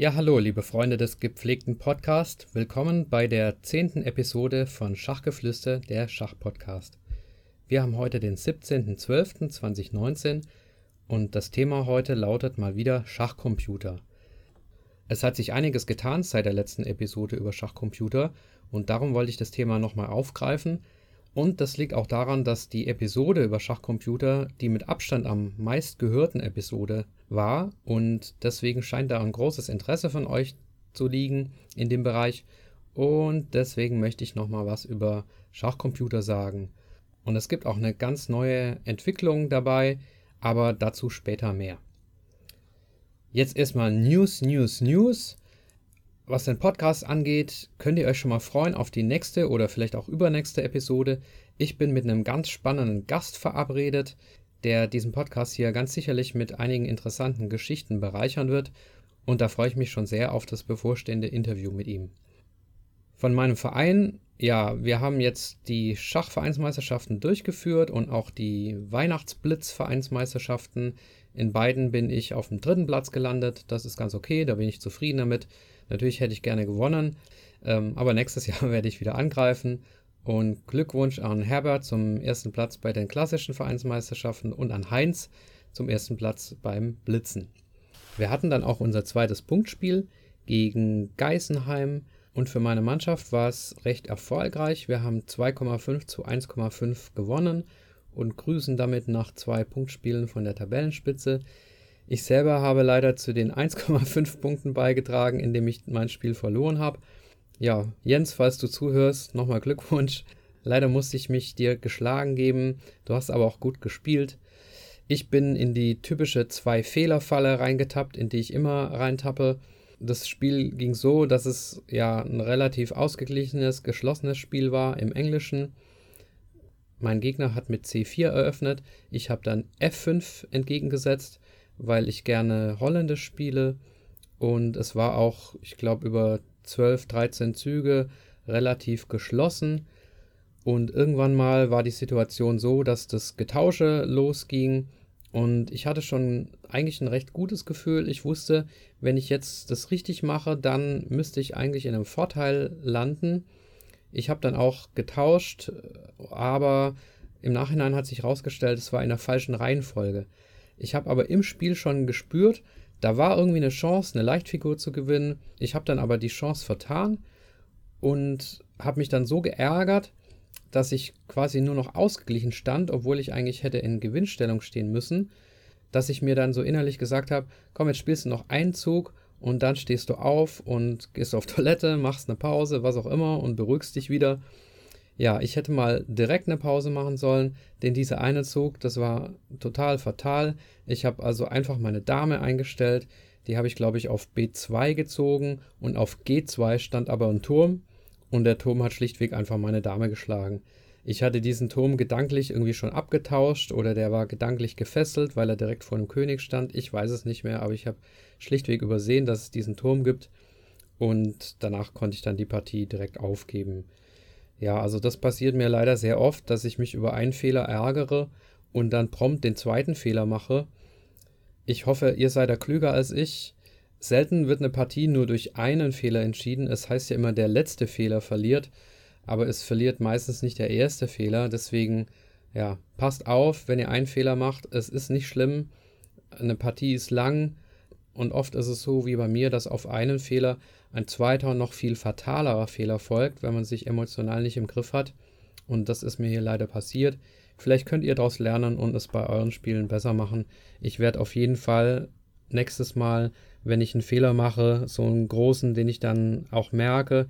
Ja, hallo, liebe Freunde des gepflegten Podcasts. Willkommen bei der zehnten Episode von Schachgeflüster, der Schachpodcast. Wir haben heute den 17.12.2019 und das Thema heute lautet mal wieder Schachcomputer. Es hat sich einiges getan seit der letzten Episode über Schachcomputer und darum wollte ich das Thema nochmal aufgreifen und das liegt auch daran, dass die Episode über Schachcomputer die mit Abstand am meistgehörten Episode war und deswegen scheint da ein großes Interesse von euch zu liegen in dem Bereich und deswegen möchte ich nochmal was über Schachcomputer sagen. Und es gibt auch eine ganz neue Entwicklung dabei, aber dazu später mehr. Jetzt erstmal News, News, News. Was den Podcast angeht, könnt ihr euch schon mal freuen auf die nächste oder vielleicht auch übernächste Episode. Ich bin mit einem ganz spannenden Gast verabredet, der diesen Podcast hier ganz sicherlich mit einigen interessanten Geschichten bereichern wird. Und da freue ich mich schon sehr auf das bevorstehende Interview mit ihm. Von meinem Verein, ja, wir haben jetzt die Schachvereinsmeisterschaften durchgeführt und auch die Weihnachtsblitz-Vereinsmeisterschaften. In beiden bin ich auf dem dritten Platz gelandet. Das ist ganz okay, da bin ich zufrieden damit. Natürlich hätte ich gerne gewonnen, ähm, aber nächstes Jahr werde ich wieder angreifen. Und Glückwunsch an Herbert zum ersten Platz bei den klassischen Vereinsmeisterschaften und an Heinz zum ersten Platz beim Blitzen. Wir hatten dann auch unser zweites Punktspiel gegen Geisenheim und für meine Mannschaft war es recht erfolgreich. Wir haben 2,5 zu 1,5 gewonnen und grüßen damit nach zwei Punktspielen von der Tabellenspitze. Ich selber habe leider zu den 1,5 Punkten beigetragen, indem ich mein Spiel verloren habe. Ja, Jens, falls du zuhörst, nochmal Glückwunsch. Leider musste ich mich dir geschlagen geben. Du hast aber auch gut gespielt. Ich bin in die typische Zwei-Fehler-Falle reingetappt, in die ich immer reintappe. Das Spiel ging so, dass es ja ein relativ ausgeglichenes, geschlossenes Spiel war im Englischen. Mein Gegner hat mit C4 eröffnet. Ich habe dann F5 entgegengesetzt weil ich gerne Holländisch spiele. Und es war auch, ich glaube, über 12, 13 Züge relativ geschlossen. Und irgendwann mal war die Situation so, dass das Getausche losging. Und ich hatte schon eigentlich ein recht gutes Gefühl. Ich wusste, wenn ich jetzt das richtig mache, dann müsste ich eigentlich in einem Vorteil landen. Ich habe dann auch getauscht, aber im Nachhinein hat sich herausgestellt, es war in der falschen Reihenfolge. Ich habe aber im Spiel schon gespürt, da war irgendwie eine Chance, eine Leichtfigur zu gewinnen. Ich habe dann aber die Chance vertan und habe mich dann so geärgert, dass ich quasi nur noch ausgeglichen stand, obwohl ich eigentlich hätte in Gewinnstellung stehen müssen, dass ich mir dann so innerlich gesagt habe, komm, jetzt spielst du noch einen Zug und dann stehst du auf und gehst auf Toilette, machst eine Pause, was auch immer und beruhigst dich wieder ja, ich hätte mal direkt eine Pause machen sollen, denn dieser eine Zug, das war total fatal. Ich habe also einfach meine Dame eingestellt, die habe ich glaube ich auf B2 gezogen und auf G2 stand aber ein Turm und der Turm hat schlichtweg einfach meine Dame geschlagen. Ich hatte diesen Turm gedanklich irgendwie schon abgetauscht oder der war gedanklich gefesselt, weil er direkt vor dem König stand. Ich weiß es nicht mehr, aber ich habe schlichtweg übersehen, dass es diesen Turm gibt und danach konnte ich dann die Partie direkt aufgeben. Ja, also das passiert mir leider sehr oft, dass ich mich über einen Fehler ärgere und dann prompt den zweiten Fehler mache. Ich hoffe, ihr seid da klüger als ich. Selten wird eine Partie nur durch einen Fehler entschieden. Es heißt ja immer, der letzte Fehler verliert, aber es verliert meistens nicht der erste Fehler. Deswegen, ja, passt auf, wenn ihr einen Fehler macht. Es ist nicht schlimm. Eine Partie ist lang und oft ist es so wie bei mir, dass auf einen Fehler ein zweiter, noch viel fatalerer Fehler folgt, wenn man sich emotional nicht im Griff hat. Und das ist mir hier leider passiert. Vielleicht könnt ihr daraus lernen und es bei euren Spielen besser machen. Ich werde auf jeden Fall nächstes Mal, wenn ich einen Fehler mache, so einen großen, den ich dann auch merke,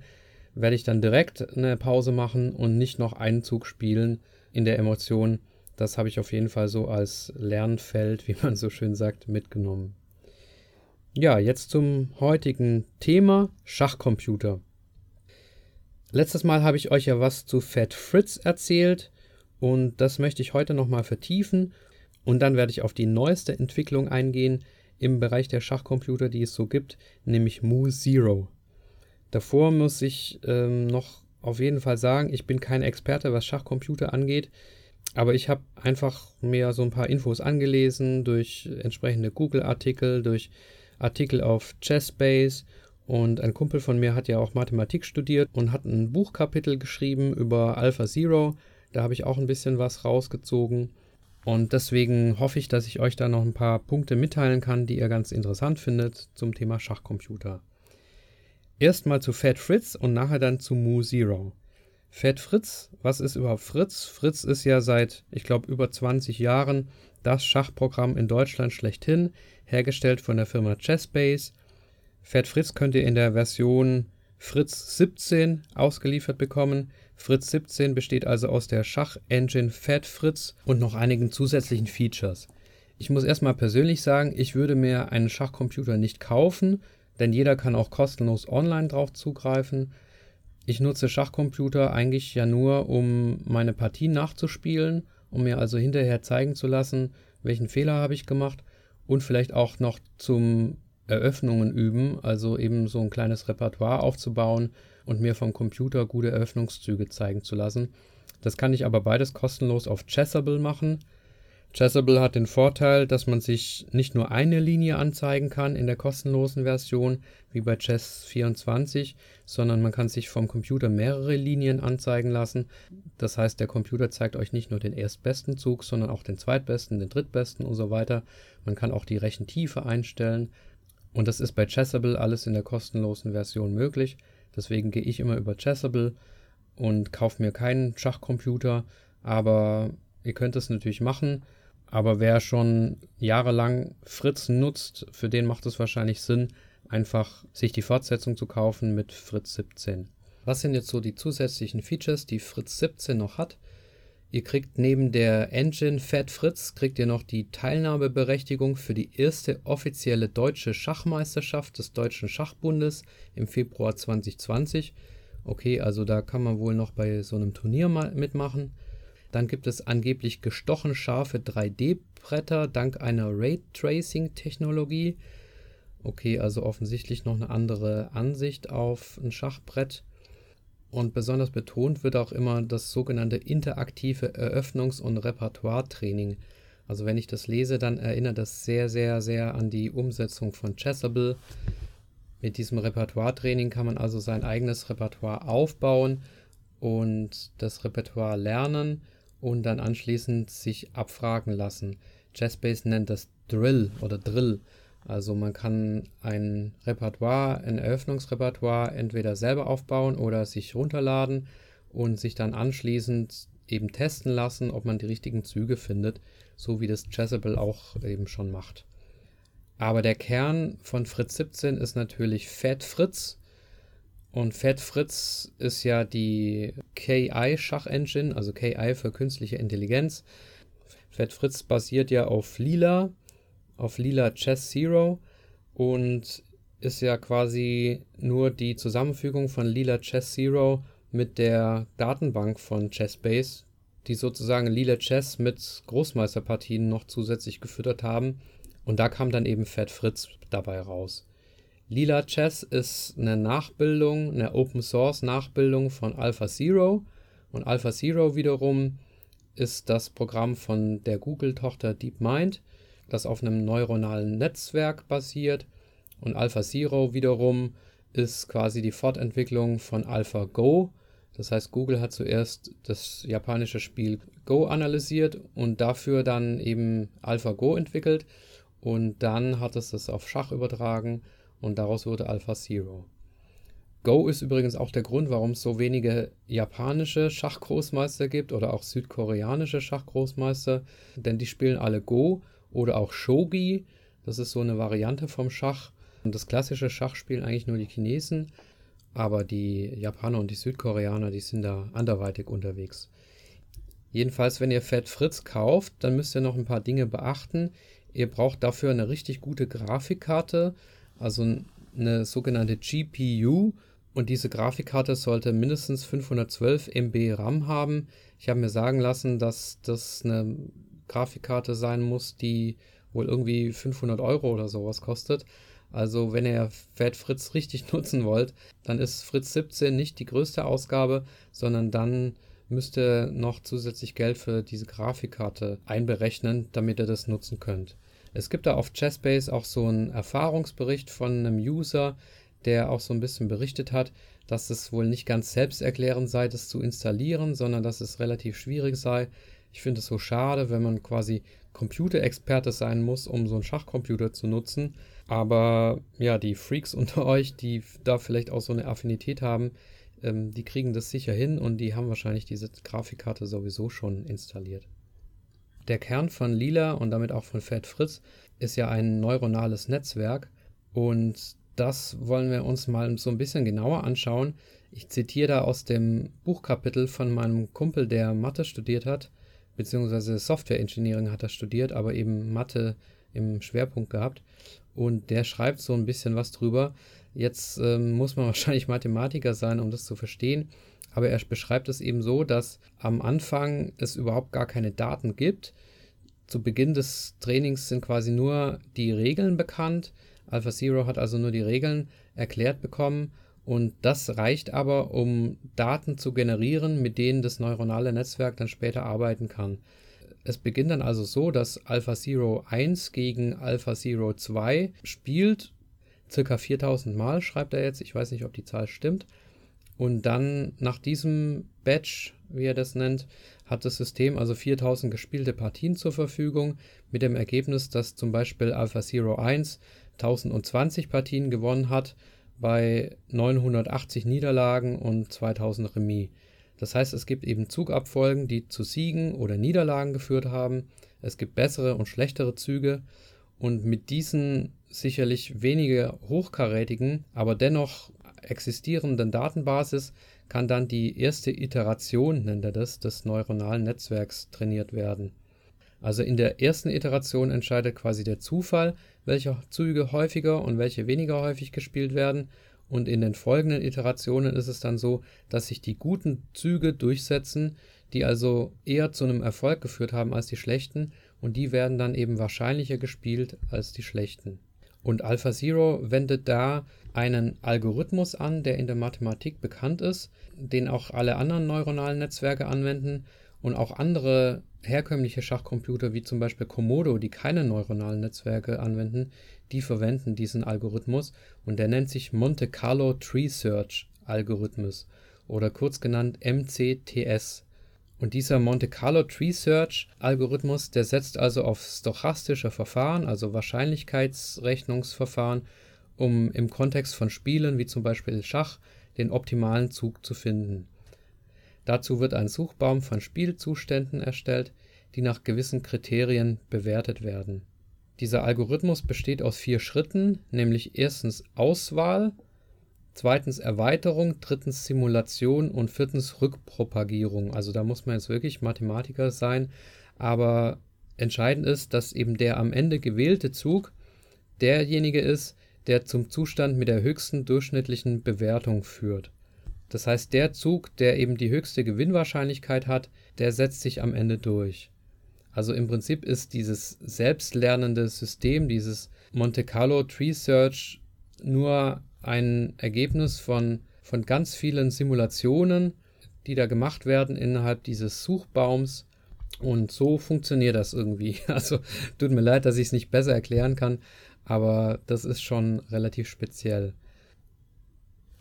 werde ich dann direkt eine Pause machen und nicht noch einen Zug spielen in der Emotion. Das habe ich auf jeden Fall so als Lernfeld, wie man so schön sagt, mitgenommen. Ja, jetzt zum heutigen Thema Schachcomputer. Letztes Mal habe ich euch ja was zu Fat Fritz erzählt und das möchte ich heute nochmal vertiefen und dann werde ich auf die neueste Entwicklung eingehen im Bereich der Schachcomputer, die es so gibt, nämlich Mu Zero. Davor muss ich ähm, noch auf jeden Fall sagen, ich bin kein Experte, was Schachcomputer angeht, aber ich habe einfach mir so ein paar Infos angelesen durch entsprechende Google-Artikel, durch Artikel auf Chessbase und ein Kumpel von mir hat ja auch Mathematik studiert und hat ein Buchkapitel geschrieben über Alpha Zero. Da habe ich auch ein bisschen was rausgezogen. Und deswegen hoffe ich, dass ich euch da noch ein paar Punkte mitteilen kann, die ihr ganz interessant findet zum Thema Schachcomputer. Erstmal zu Fat Fritz und nachher dann zu Mu Zero. Fat Fritz, was ist überhaupt Fritz? Fritz ist ja seit, ich glaube, über 20 Jahren das Schachprogramm in Deutschland schlechthin, hergestellt von der Firma Chessbase Fat Fritz könnt ihr in der Version Fritz 17 ausgeliefert bekommen. Fritz 17 besteht also aus der Schach-Engine Fat Fritz und noch einigen zusätzlichen Features. Ich muss erstmal persönlich sagen, ich würde mir einen Schachcomputer nicht kaufen, denn jeder kann auch kostenlos online drauf zugreifen. Ich nutze Schachcomputer eigentlich ja nur, um meine Partien nachzuspielen, um mir also hinterher zeigen zu lassen, welchen Fehler habe ich gemacht und vielleicht auch noch zum Eröffnungen üben, also eben so ein kleines Repertoire aufzubauen und mir vom Computer gute Eröffnungszüge zeigen zu lassen. Das kann ich aber beides kostenlos auf Chessable machen. Chessable hat den Vorteil, dass man sich nicht nur eine Linie anzeigen kann in der kostenlosen Version, wie bei Chess24, sondern man kann sich vom Computer mehrere Linien anzeigen lassen. Das heißt, der Computer zeigt euch nicht nur den erstbesten Zug, sondern auch den zweitbesten, den drittbesten und so weiter. Man kann auch die Rechentiefe einstellen. Und das ist bei Chessable alles in der kostenlosen Version möglich. Deswegen gehe ich immer über Chessable und kaufe mir keinen Schachcomputer. Aber ihr könnt es natürlich machen. Aber wer schon jahrelang Fritz nutzt, für den macht es wahrscheinlich Sinn, einfach sich die Fortsetzung zu kaufen mit Fritz 17. Was sind jetzt so die zusätzlichen Features, die Fritz 17 noch hat? Ihr kriegt neben der Engine Fat Fritz kriegt ihr noch die Teilnahmeberechtigung für die erste offizielle deutsche Schachmeisterschaft des Deutschen Schachbundes im Februar 2020. Okay, also da kann man wohl noch bei so einem Turnier mal mitmachen. Dann gibt es angeblich gestochen scharfe 3D-Bretter dank einer Raytracing-Technologie. Okay, also offensichtlich noch eine andere Ansicht auf ein Schachbrett. Und besonders betont wird auch immer das sogenannte interaktive Eröffnungs- und Repertoire-Training. Also wenn ich das lese, dann erinnert das sehr, sehr, sehr an die Umsetzung von Chessable. Mit diesem Repertoire-Training kann man also sein eigenes Repertoire aufbauen und das Repertoire lernen und dann anschließend sich abfragen lassen. Chessbase nennt das Drill oder Drill. Also man kann ein Repertoire, ein Eröffnungsrepertoire entweder selber aufbauen oder sich runterladen und sich dann anschließend eben testen lassen, ob man die richtigen Züge findet, so wie das Chessable auch eben schon macht. Aber der Kern von Fritz 17 ist natürlich Fat Fritz. Und Fat Fritz ist ja die KI-Schach-Engine, also KI für künstliche Intelligenz. Fat Fritz basiert ja auf Lila, auf lila Chess Zero und ist ja quasi nur die Zusammenfügung von lila Chess Zero mit der Datenbank von Chessbase, die sozusagen lila Chess mit Großmeisterpartien noch zusätzlich gefüttert haben. Und da kam dann eben Fat Fritz dabei raus. Lila Chess ist eine Nachbildung, eine Open Source Nachbildung von Alpha Zero. Und Alpha Zero wiederum ist das Programm von der Google-Tochter DeepMind, das auf einem neuronalen Netzwerk basiert. Und AlphaZero wiederum ist quasi die Fortentwicklung von AlphaGo. Das heißt, Google hat zuerst das japanische Spiel Go analysiert und dafür dann eben AlphaGo entwickelt. Und dann hat es das auf Schach übertragen und daraus wurde AlphaZero. Go ist übrigens auch der Grund, warum es so wenige japanische Schachgroßmeister gibt oder auch südkoreanische Schachgroßmeister, denn die spielen alle Go oder auch Shogi. Das ist so eine Variante vom Schach. Und das klassische Schach spielen eigentlich nur die Chinesen, aber die Japaner und die Südkoreaner, die sind da anderweitig unterwegs. Jedenfalls, wenn ihr Fett Fritz kauft, dann müsst ihr noch ein paar Dinge beachten. Ihr braucht dafür eine richtig gute Grafikkarte. Also eine sogenannte GPU. Und diese Grafikkarte sollte mindestens 512 MB RAM haben. Ich habe mir sagen lassen, dass das eine Grafikkarte sein muss, die wohl irgendwie 500 Euro oder sowas kostet. Also wenn ihr Fat Fritz richtig nutzen wollt, dann ist Fritz 17 nicht die größte Ausgabe, sondern dann müsst ihr noch zusätzlich Geld für diese Grafikkarte einberechnen, damit ihr das nutzen könnt. Es gibt da auf Chessbase auch so einen Erfahrungsbericht von einem User, der auch so ein bisschen berichtet hat, dass es wohl nicht ganz selbsterklärend sei, das zu installieren, sondern dass es relativ schwierig sei. Ich finde es so schade, wenn man quasi Computerexperte sein muss, um so einen Schachcomputer zu nutzen. Aber ja, die Freaks unter euch, die da vielleicht auch so eine Affinität haben, ähm, die kriegen das sicher hin und die haben wahrscheinlich diese Grafikkarte sowieso schon installiert. Der Kern von Lila und damit auch von Fat Fritz ist ja ein neuronales Netzwerk und das wollen wir uns mal so ein bisschen genauer anschauen. Ich zitiere da aus dem Buchkapitel von meinem Kumpel, der Mathe studiert hat, beziehungsweise Software Engineering hat er studiert, aber eben Mathe im Schwerpunkt gehabt. Und der schreibt so ein bisschen was drüber. Jetzt ähm, muss man wahrscheinlich Mathematiker sein, um das zu verstehen. Aber er beschreibt es eben so, dass am Anfang es überhaupt gar keine Daten gibt. Zu Beginn des Trainings sind quasi nur die Regeln bekannt. AlphaZero hat also nur die Regeln erklärt bekommen und das reicht aber, um Daten zu generieren, mit denen das neuronale Netzwerk dann später arbeiten kann. Es beginnt dann also so, dass AlphaZero 1 gegen AlphaZero 2 spielt. Circa 4000 Mal schreibt er jetzt. Ich weiß nicht, ob die Zahl stimmt. Und dann nach diesem Batch, wie er das nennt, hat das System also 4000 gespielte Partien zur Verfügung, mit dem Ergebnis, dass zum Beispiel AlphaZero 1 1020 Partien gewonnen hat bei 980 Niederlagen und 2000 Remis. Das heißt, es gibt eben Zugabfolgen, die zu Siegen oder Niederlagen geführt haben. Es gibt bessere und schlechtere Züge. Und mit diesen sicherlich weniger hochkarätigen, aber dennoch existierenden Datenbasis kann dann die erste Iteration, nennt er das, des neuronalen Netzwerks trainiert werden. Also in der ersten Iteration entscheidet quasi der Zufall, welche Züge häufiger und welche weniger häufig gespielt werden. Und in den folgenden Iterationen ist es dann so, dass sich die guten Züge durchsetzen, die also eher zu einem Erfolg geführt haben als die schlechten. Und die werden dann eben wahrscheinlicher gespielt als die schlechten. Und AlphaZero wendet da einen Algorithmus an, der in der Mathematik bekannt ist, den auch alle anderen neuronalen Netzwerke anwenden und auch andere herkömmliche Schachcomputer wie zum Beispiel Komodo, die keine neuronalen Netzwerke anwenden, die verwenden diesen Algorithmus und der nennt sich Monte Carlo Tree Search Algorithmus oder kurz genannt MCTS. Und dieser Monte Carlo Tree Search Algorithmus, der setzt also auf stochastische Verfahren, also Wahrscheinlichkeitsrechnungsverfahren, um im Kontext von Spielen wie zum Beispiel Schach den optimalen Zug zu finden. Dazu wird ein Suchbaum von Spielzuständen erstellt, die nach gewissen Kriterien bewertet werden. Dieser Algorithmus besteht aus vier Schritten, nämlich erstens Auswahl, zweitens Erweiterung, drittens Simulation und viertens Rückpropagierung. Also da muss man jetzt wirklich Mathematiker sein, aber entscheidend ist, dass eben der am Ende gewählte Zug derjenige ist, der zum Zustand mit der höchsten durchschnittlichen Bewertung führt. Das heißt, der Zug, der eben die höchste Gewinnwahrscheinlichkeit hat, der setzt sich am Ende durch. Also im Prinzip ist dieses selbstlernende System, dieses Monte Carlo Tree Search, nur ein Ergebnis von, von ganz vielen Simulationen, die da gemacht werden innerhalb dieses Suchbaums. Und so funktioniert das irgendwie. Also tut mir leid, dass ich es nicht besser erklären kann, aber das ist schon relativ speziell.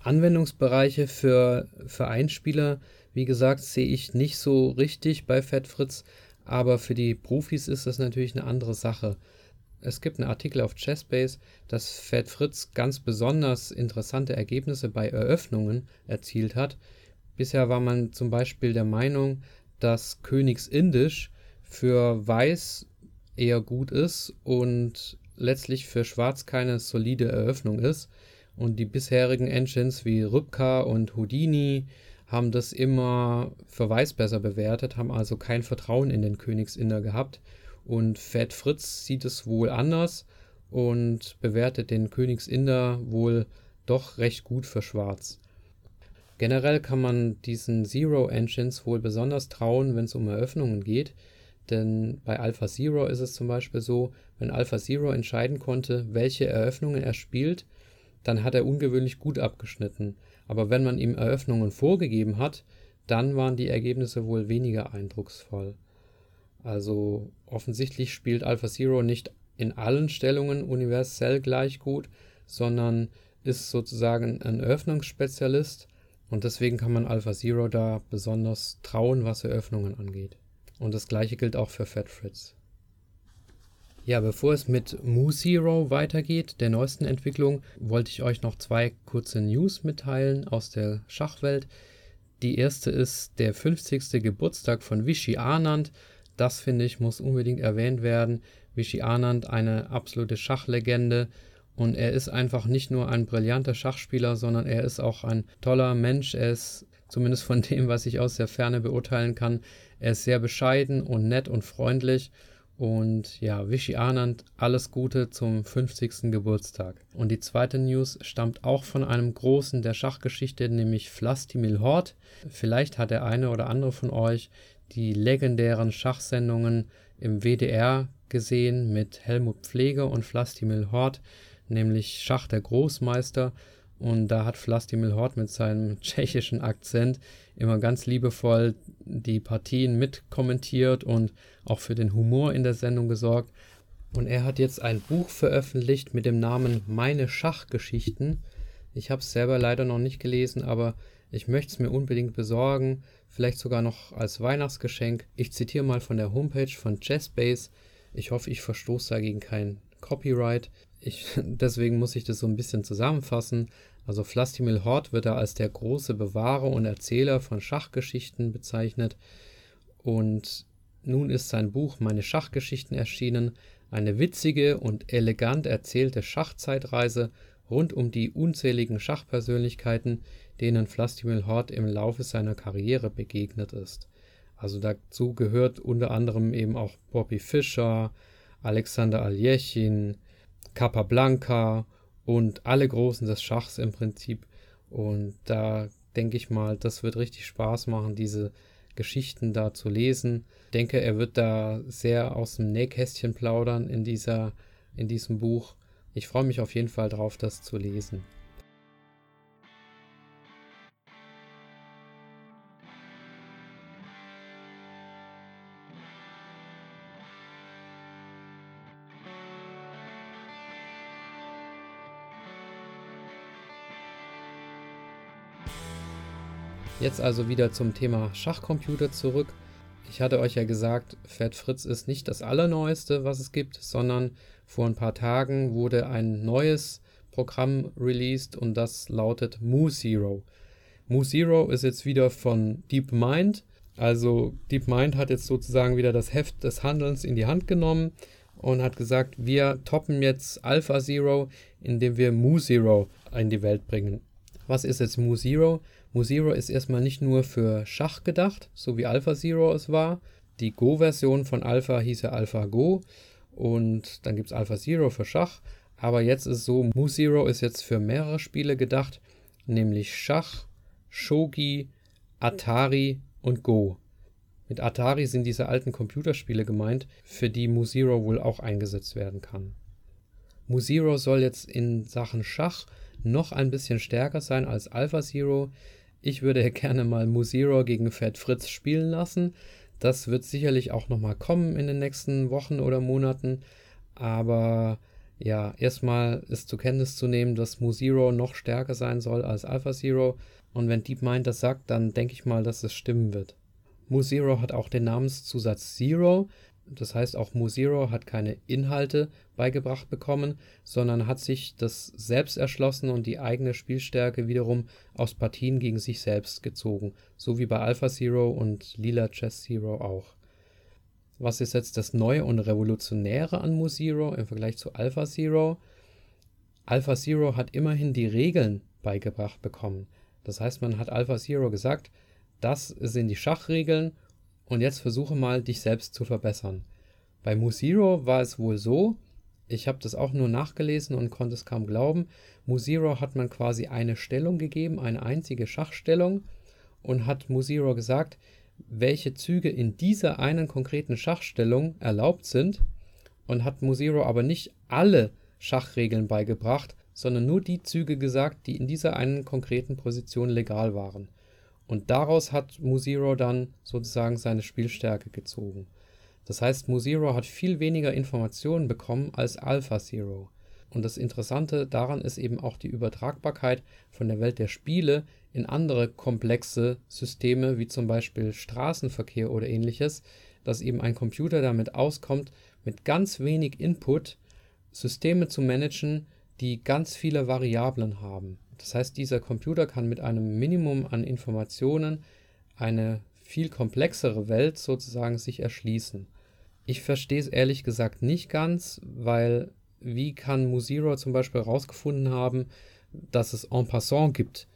Anwendungsbereiche für, für Einspieler, wie gesagt, sehe ich nicht so richtig bei Fettfritz, aber für die Profis ist das natürlich eine andere Sache. Es gibt einen Artikel auf Chessbase, dass Fat Fritz ganz besonders interessante Ergebnisse bei Eröffnungen erzielt hat. Bisher war man zum Beispiel der Meinung, dass Königsindisch für Weiß eher gut ist und letztlich für Schwarz keine solide Eröffnung ist. Und die bisherigen Engines wie Rybka und Houdini haben das immer für Weiß besser bewertet, haben also kein Vertrauen in den Königsinder gehabt. Und Fat Fritz sieht es wohl anders und bewertet den Königsinder wohl doch recht gut für Schwarz. Generell kann man diesen Zero Engines wohl besonders trauen, wenn es um Eröffnungen geht, denn bei Alpha Zero ist es zum Beispiel so, wenn Alpha Zero entscheiden konnte, welche Eröffnungen er spielt, dann hat er ungewöhnlich gut abgeschnitten. Aber wenn man ihm Eröffnungen vorgegeben hat, dann waren die Ergebnisse wohl weniger eindrucksvoll. Also offensichtlich spielt Alpha Zero nicht in allen Stellungen universell gleich gut, sondern ist sozusagen ein Eröffnungsspezialist und deswegen kann man Alpha Zero da besonders trauen, was Eröffnungen angeht. Und das gleiche gilt auch für Fat Fritz. Ja, bevor es mit Mu Zero weitergeht, der neuesten Entwicklung, wollte ich euch noch zwei kurze News mitteilen aus der Schachwelt. Die erste ist der 50. Geburtstag von Vichy Anand. Das finde ich muss unbedingt erwähnt werden. Vichy Anand, eine absolute Schachlegende. Und er ist einfach nicht nur ein brillanter Schachspieler, sondern er ist auch ein toller Mensch. Er ist zumindest von dem, was ich aus der Ferne beurteilen kann, er ist sehr bescheiden und nett und freundlich. Und ja, Vichy Anand, alles Gute zum 50. Geburtstag. Und die zweite News stammt auch von einem Großen der Schachgeschichte, nämlich Vlastimil Hort. Vielleicht hat der eine oder andere von euch die legendären Schachsendungen im WDR gesehen mit Helmut Pfleger und Vlastimil Hort, nämlich Schach der Großmeister. Und da hat Vlastimil Hort mit seinem tschechischen Akzent immer ganz liebevoll die Partien mitkommentiert und auch für den Humor in der Sendung gesorgt. Und er hat jetzt ein Buch veröffentlicht mit dem Namen Meine Schachgeschichten. Ich habe es selber leider noch nicht gelesen, aber ich möchte es mir unbedingt besorgen, vielleicht sogar noch als Weihnachtsgeschenk. Ich zitiere mal von der Homepage von Jazzbase. Ich hoffe, ich verstoße dagegen kein Copyright. Ich, deswegen muss ich das so ein bisschen zusammenfassen. Also Vlastimil Hort wird da als der große Bewahrer und Erzähler von Schachgeschichten bezeichnet. Und nun ist sein Buch Meine Schachgeschichten erschienen, eine witzige und elegant erzählte Schachzeitreise rund um die unzähligen Schachpersönlichkeiten, denen Vlastimil Hort im Laufe seiner Karriere begegnet ist. Also dazu gehört unter anderem eben auch Bobby Fischer, Alexander Aljechin, Capablanca und alle Großen des Schachs im Prinzip. Und da denke ich mal, das wird richtig Spaß machen, diese Geschichten da zu lesen. Ich denke, er wird da sehr aus dem Nähkästchen plaudern in dieser, in diesem Buch. Ich freue mich auf jeden Fall drauf, das zu lesen. Jetzt also wieder zum Thema Schachcomputer zurück. Ich hatte euch ja gesagt, Fat Fritz ist nicht das allerneueste, was es gibt, sondern vor ein paar Tagen wurde ein neues Programm released und das lautet Mu Zero. Mu Zero ist jetzt wieder von DeepMind. Also DeepMind hat jetzt sozusagen wieder das Heft des Handelns in die Hand genommen und hat gesagt, wir toppen jetzt Alpha Zero, indem wir Mu Zero in die Welt bringen. Was ist jetzt Mu Zero? Mu Zero ist erstmal nicht nur für Schach gedacht, so wie Alpha Zero es war. Die Go-Version von Alpha hieß ja Alpha Go und dann gibt es Alpha Zero für Schach. Aber jetzt ist so, Mu Zero ist jetzt für mehrere Spiele gedacht, nämlich Schach, Shogi, Atari und Go. Mit Atari sind diese alten Computerspiele gemeint, für die Mu Zero wohl auch eingesetzt werden kann. Mu Zero soll jetzt in Sachen Schach noch ein bisschen stärker sein als Alpha Zero. Ich würde gerne mal Musiro gegen Fat Fritz spielen lassen. Das wird sicherlich auch nochmal kommen in den nächsten Wochen oder Monaten. Aber ja, erstmal ist zur Kenntnis zu nehmen, dass Musiro noch stärker sein soll als Alpha Zero. Und wenn DeepMind das sagt, dann denke ich mal, dass es stimmen wird. Mu hat auch den Namenszusatz Zero, das heißt, auch MuZero hat keine Inhalte beigebracht bekommen, sondern hat sich das selbst erschlossen und die eigene Spielstärke wiederum aus Partien gegen sich selbst gezogen, so wie bei Alpha Zero und Lila Chess Zero auch. Was ist jetzt das Neue und Revolutionäre an MuZero im Vergleich zu Alpha Zero? Alpha Zero hat immerhin die Regeln beigebracht bekommen. Das heißt, man hat Alpha Zero gesagt, das sind die Schachregeln und jetzt versuche mal, dich selbst zu verbessern. Bei Musiro war es wohl so, Ich habe das auch nur nachgelesen und konnte es kaum glauben. Musiro hat man quasi eine Stellung gegeben, eine einzige Schachstellung und hat Musiro gesagt, welche Züge in dieser einen konkreten Schachstellung erlaubt sind und hat Musiro aber nicht alle Schachregeln beigebracht, sondern nur die Züge gesagt, die in dieser einen konkreten Position legal waren. Und daraus hat Musiro dann sozusagen seine Spielstärke gezogen. Das heißt, MuZero hat viel weniger Informationen bekommen als AlphaZero. Und das Interessante daran ist eben auch die Übertragbarkeit von der Welt der Spiele in andere komplexe Systeme, wie zum Beispiel Straßenverkehr oder ähnliches, dass eben ein Computer damit auskommt, mit ganz wenig Input Systeme zu managen, die ganz viele Variablen haben. Das heißt, dieser Computer kann mit einem Minimum an Informationen eine viel komplexere Welt sozusagen sich erschließen. Ich verstehe es ehrlich gesagt nicht ganz, weil wie kann Musiro zum Beispiel herausgefunden haben, dass es en passant gibt?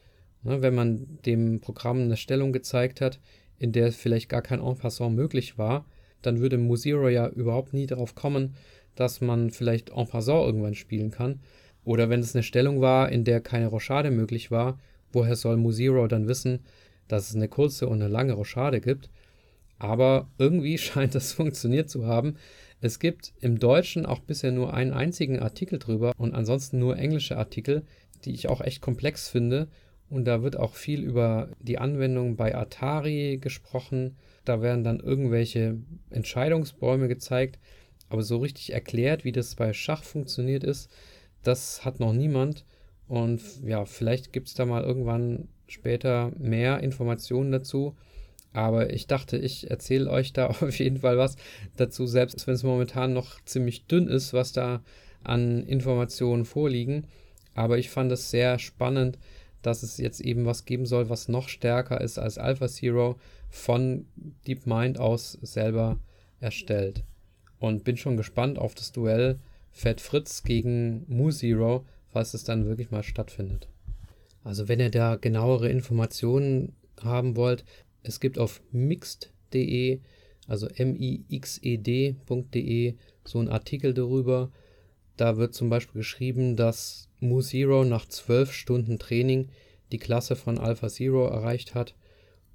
Ne, wenn man dem Programm eine Stellung gezeigt hat, in der vielleicht gar kein en passant möglich war, dann würde Musiro ja überhaupt nie darauf kommen, dass man vielleicht en passant irgendwann spielen kann. Oder wenn es eine Stellung war, in der keine Rochade möglich war, woher soll Musiro dann wissen, dass es eine kurze und eine lange Rochade gibt? Aber irgendwie scheint das funktioniert zu haben. Es gibt im Deutschen auch bisher nur einen einzigen Artikel drüber und ansonsten nur englische Artikel, die ich auch echt komplex finde. Und da wird auch viel über die Anwendung bei Atari gesprochen. Da werden dann irgendwelche Entscheidungsbäume gezeigt. Aber so richtig erklärt, wie das bei Schach funktioniert ist, das hat noch niemand. Und ja, vielleicht gibt es da mal irgendwann später mehr Informationen dazu. Aber ich dachte, ich erzähle euch da auf jeden Fall was dazu, selbst wenn es momentan noch ziemlich dünn ist, was da an Informationen vorliegen. Aber ich fand es sehr spannend, dass es jetzt eben was geben soll, was noch stärker ist als Alpha Zero von DeepMind aus selber erstellt. Und bin schon gespannt auf das Duell Fat Fritz gegen Mu Zero, falls es dann wirklich mal stattfindet. Also wenn ihr da genauere Informationen haben wollt, es gibt auf mixed.de, also m-i-x-e-d.de, so einen Artikel darüber. Da wird zum Beispiel geschrieben, dass Mu Zero nach zwölf Stunden Training die Klasse von Alpha Zero erreicht hat.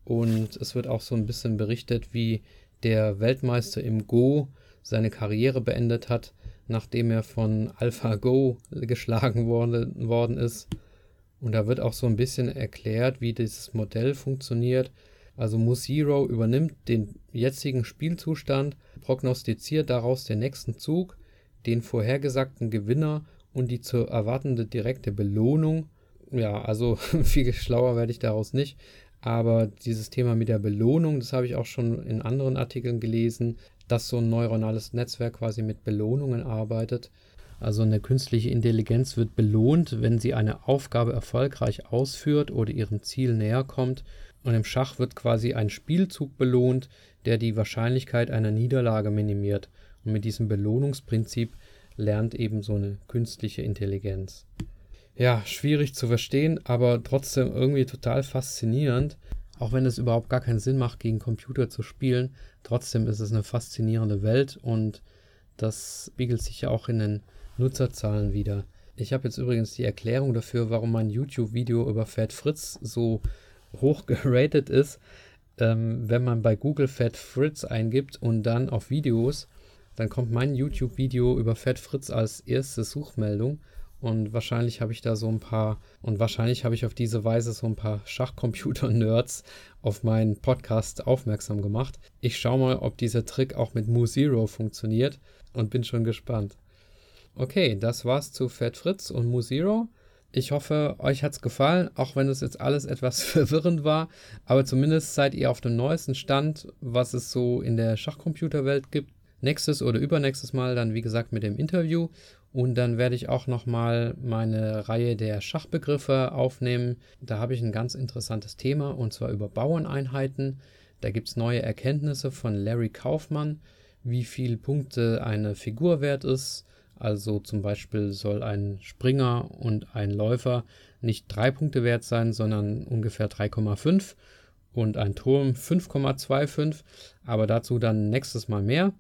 Und es wird auch so ein bisschen berichtet, wie der Weltmeister im Go seine Karriere beendet hat, nachdem er von Alpha Go geschlagen worden, worden ist. Und da wird auch so ein bisschen erklärt, wie dieses Modell funktioniert also Musiro übernimmt den jetzigen Spielzustand, prognostiziert daraus den nächsten Zug, den vorhergesagten Gewinner und die zu erwartende direkte Belohnung. Ja, also viel schlauer werde ich daraus nicht. Aber dieses Thema mit der Belohnung, das habe ich auch schon in anderen Artikeln gelesen, dass so ein neuronales Netzwerk quasi mit Belohnungen arbeitet. Also eine künstliche Intelligenz wird belohnt, wenn sie eine Aufgabe erfolgreich ausführt oder ihrem Ziel näher kommt. Und im Schach wird quasi ein Spielzug belohnt, der die Wahrscheinlichkeit einer Niederlage minimiert. Und mit diesem Belohnungsprinzip lernt eben so eine künstliche Intelligenz. Ja, schwierig zu verstehen, aber trotzdem irgendwie total faszinierend. Auch wenn es überhaupt gar keinen Sinn macht, gegen Computer zu spielen, trotzdem ist es eine faszinierende Welt und das spiegelt sich ja auch in den Nutzerzahlen wieder. Ich habe jetzt übrigens die Erklärung dafür, warum mein YouTube-Video über Fat Fritz so hoch geratet ist, ähm, wenn man bei Google Fat Fritz eingibt und dann auf Videos, dann kommt mein YouTube-Video über Fat Fritz als erste Suchmeldung. Und wahrscheinlich habe ich da so ein paar, und wahrscheinlich habe ich auf diese Weise so ein paar Schachcomputer-Nerds auf meinen Podcast aufmerksam gemacht. Ich schaue mal, ob dieser Trick auch mit Mu Zero funktioniert und bin schon gespannt. Okay, das war's zu Fat Fritz und Mu Zero. Ich hoffe, euch hat es gefallen, auch wenn es jetzt alles etwas verwirrend war. Aber zumindest seid ihr auf dem neuesten Stand, was es so in der Schachcomputerwelt gibt. Nächstes oder übernächstes Mal dann, wie gesagt, mit dem Interview. Und dann werde ich auch nochmal meine Reihe der Schachbegriffe aufnehmen. Da habe ich ein ganz interessantes Thema und zwar über Bauerneinheiten. Da gibt es neue Erkenntnisse von Larry Kaufmann, wie viele Punkte eine Figur wert ist also zum Beispiel soll ein Springer und ein Läufer nicht drei Punkte wert sein, sondern ungefähr 3,5 und ein Turm 5,25. Aber dazu dann nächstes Mal mehr.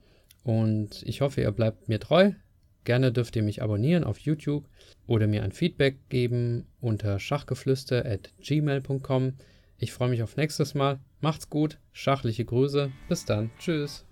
Und ich hoffe, ihr bleibt mir treu. Gerne dürft ihr mich abonnieren auf YouTube oder mir ein Feedback geben unter schachgeflüster.gmail.com. Ich freue mich auf nächstes Mal. Macht's gut, schachliche Grüße. Bis dann. Tschüss.